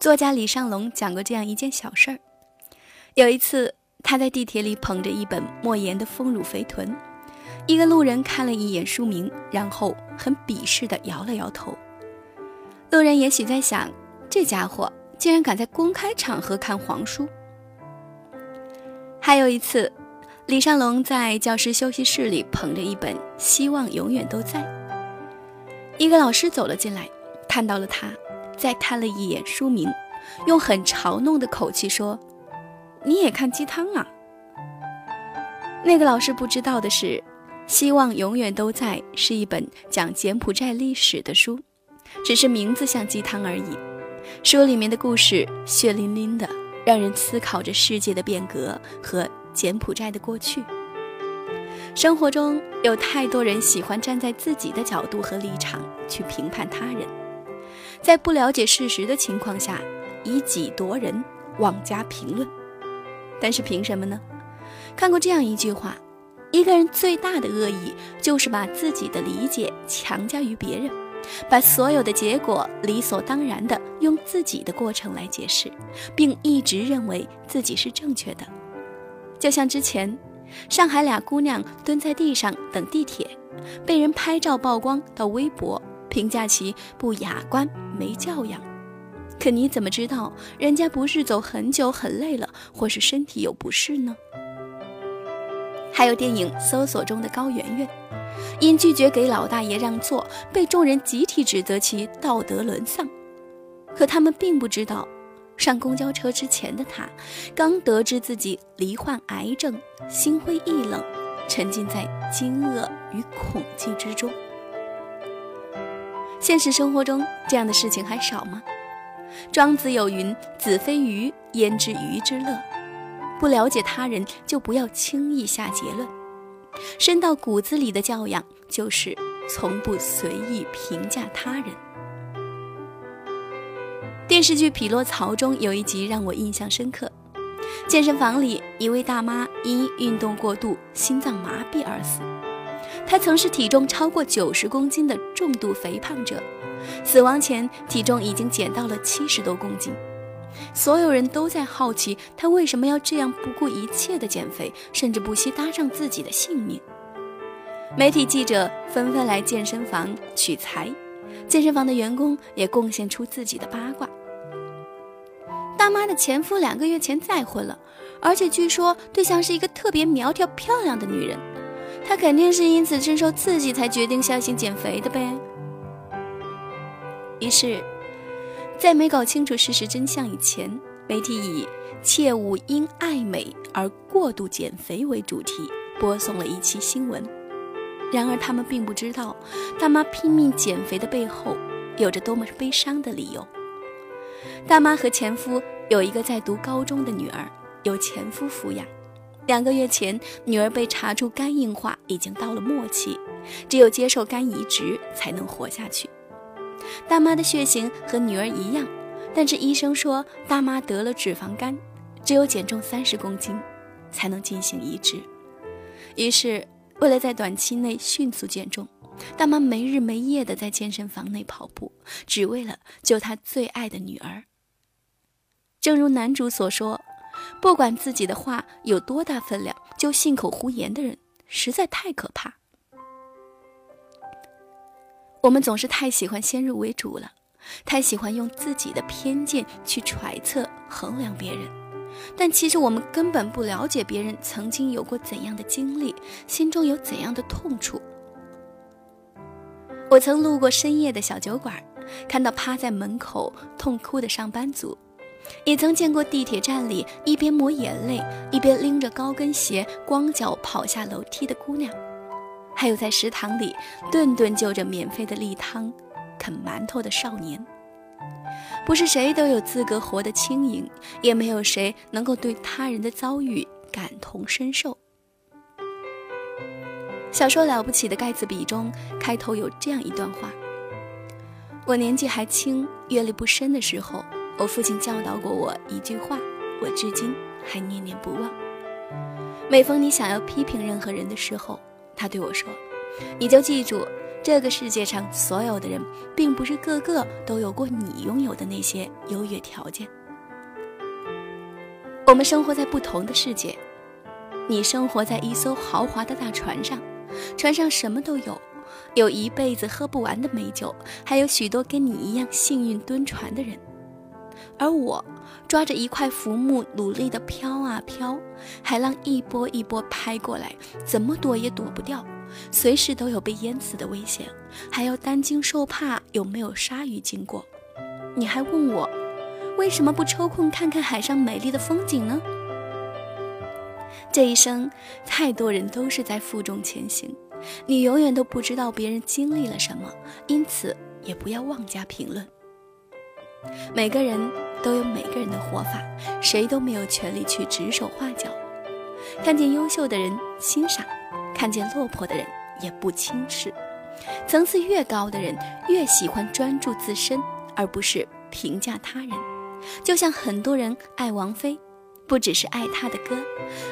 作家李尚龙讲过这样一件小事儿：有一次，他在地铁里捧着一本莫言的《丰乳肥臀》，一个路人看了一眼书名，然后很鄙视地摇了摇头。路人也许在想，这家伙竟然敢在公开场合看黄书。还有一次，李尚龙在教师休息室里捧着一本《希望永远都在》，一个老师走了进来，看到了他。再看了一眼书名，用很嘲弄的口气说：“你也看鸡汤啊？”那个老师不知道的是，《希望永远都在》是一本讲柬埔寨历史的书，只是名字像鸡汤而已。书里面的故事血淋淋的，让人思考着世界的变革和柬埔寨的过去。生活中有太多人喜欢站在自己的角度和立场去评判他人。在不了解事实的情况下，以己夺人，妄加评论。但是凭什么呢？看过这样一句话：一个人最大的恶意，就是把自己的理解强加于别人，把所有的结果理所当然的用自己的过程来解释，并一直认为自己是正确的。就像之前，上海俩姑娘蹲在地上等地铁，被人拍照曝光到微博。评价其不雅观、没教养，可你怎么知道人家不是走很久很累了，或是身体有不适呢？还有电影《搜索》中的高圆圆，因拒绝给老大爷让座，被众人集体指责其道德沦丧。可他们并不知道，上公交车之前的他，刚得知自己罹患癌症，心灰意冷，沉浸在惊愕与恐惧之中。现实生活中，这样的事情还少吗？庄子有云：“子非鱼，焉知鱼之乐？”不了解他人，就不要轻易下结论。深到骨子里的教养，就是从不随意评价他人。电视剧《匹诺曹》中有一集让我印象深刻：健身房里，一位大妈因运动过度，心脏麻痹而死。她曾是体重超过九十公斤的重度肥胖者，死亡前体重已经减到了七十多公斤。所有人都在好奇她为什么要这样不顾一切的减肥，甚至不惜搭上自己的性命。媒体记者纷纷来健身房取材，健身房的员工也贡献出自己的八卦。大妈的前夫两个月前再婚了，而且据说对象是一个特别苗条漂亮的女人。他肯定是因此深受刺激，才决定下心减肥的呗。于是，在没搞清楚事实真相以前，媒体以“切勿因爱美而过度减肥”为主题播送了一期新闻。然而，他们并不知道，大妈拼命减肥的背后有着多么悲伤的理由。大妈和前夫有一个在读高中的女儿，由前夫抚养。两个月前，女儿被查出肝硬化，已经到了末期，只有接受肝移植才能活下去。大妈的血型和女儿一样，但是医生说大妈得了脂肪肝，只有减重三十公斤才能进行移植。于是，为了在短期内迅速减重，大妈没日没夜地在健身房内跑步，只为了救她最爱的女儿。正如男主所说。不管自己的话有多大分量，就信口胡言的人实在太可怕。我们总是太喜欢先入为主了，太喜欢用自己的偏见去揣测、衡量别人，但其实我们根本不了解别人曾经有过怎样的经历，心中有怎样的痛楚。我曾路过深夜的小酒馆，看到趴在门口痛哭的上班族。也曾见过地铁站里一边抹眼泪，一边拎着高跟鞋光脚跑下楼梯的姑娘，还有在食堂里顿顿就着免费的例汤啃馒头的少年。不是谁都有资格活得轻盈，也没有谁能够对他人的遭遇感同身受。小说《了不起的盖茨比》中开头有这样一段话：我年纪还轻，阅历不深的时候。我父亲教导过我一句话，我至今还念念不忘。每逢你想要批评任何人的时候，他对我说：“你就记住，这个世界上所有的人，并不是个个都有过你拥有的那些优越条件。我们生活在不同的世界，你生活在一艘豪华的大船上，船上什么都有，有一辈子喝不完的美酒，还有许多跟你一样幸运蹲船的人。而我抓着一块浮木，努力地飘啊飘，海浪一波一波拍过来，怎么躲也躲不掉，随时都有被淹死的危险，还要担惊受怕有没有鲨鱼经过。你还问我？为什么不抽空看看海上美丽的风景呢？这一生，太多人都是在负重前行，你永远都不知道别人经历了什么，因此也不要妄加评论。每个人都有每个人的活法，谁都没有权利去指手画脚。看见优秀的人欣赏，看见落魄的人也不轻视。层次越高的人，越喜欢专注自身，而不是评价他人。就像很多人爱王菲，不只是爱她的歌，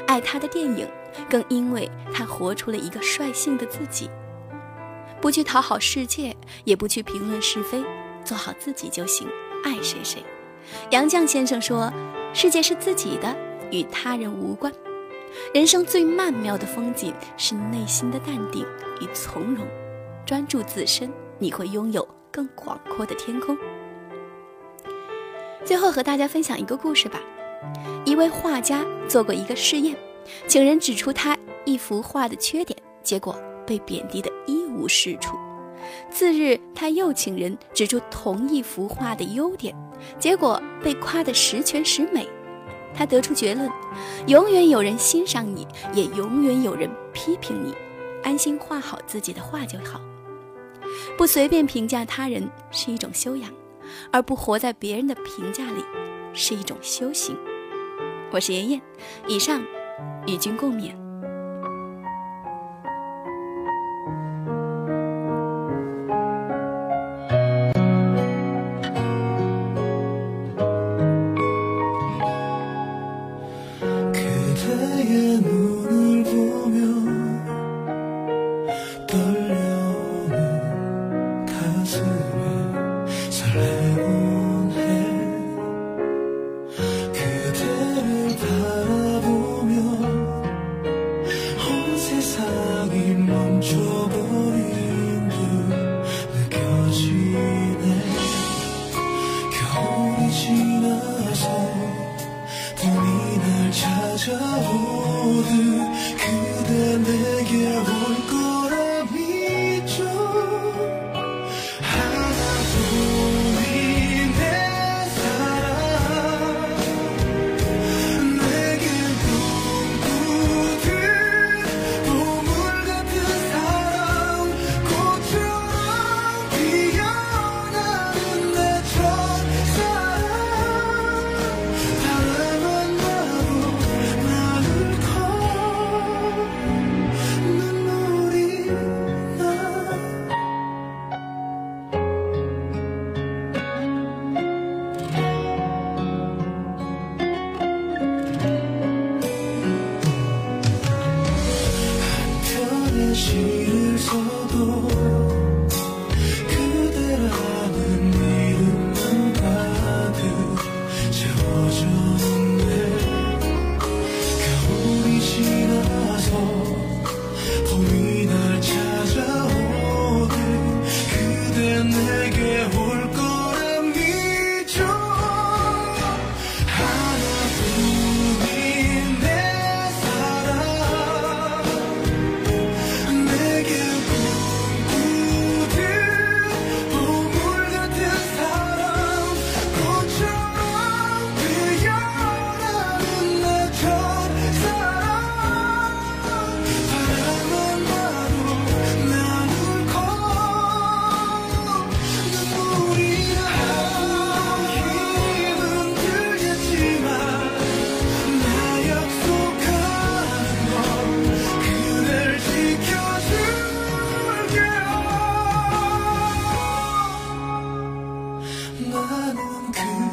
爱她的电影，更因为她活出了一个率性的自己，不去讨好世界，也不去评论是非，做好自己就行，爱谁谁。杨绛先生说：“世界是自己的，与他人无关。人生最曼妙的风景是内心的淡定与从容，专注自身，你会拥有更广阔的天空。”最后和大家分享一个故事吧。一位画家做过一个试验，请人指出他一幅画的缺点，结果被贬低的一无是处。次日，他又请人指出同一幅画的优点，结果被夸得十全十美。他得出结论：永远有人欣赏你，也永远有人批评你。安心画好自己的画就好，不随便评价他人是一种修养。而不活在别人的评价里，是一种修行。我是妍妍，以上与君共勉。 지나서 봄이 날 찾아오듯 그대 내게 와 나는 그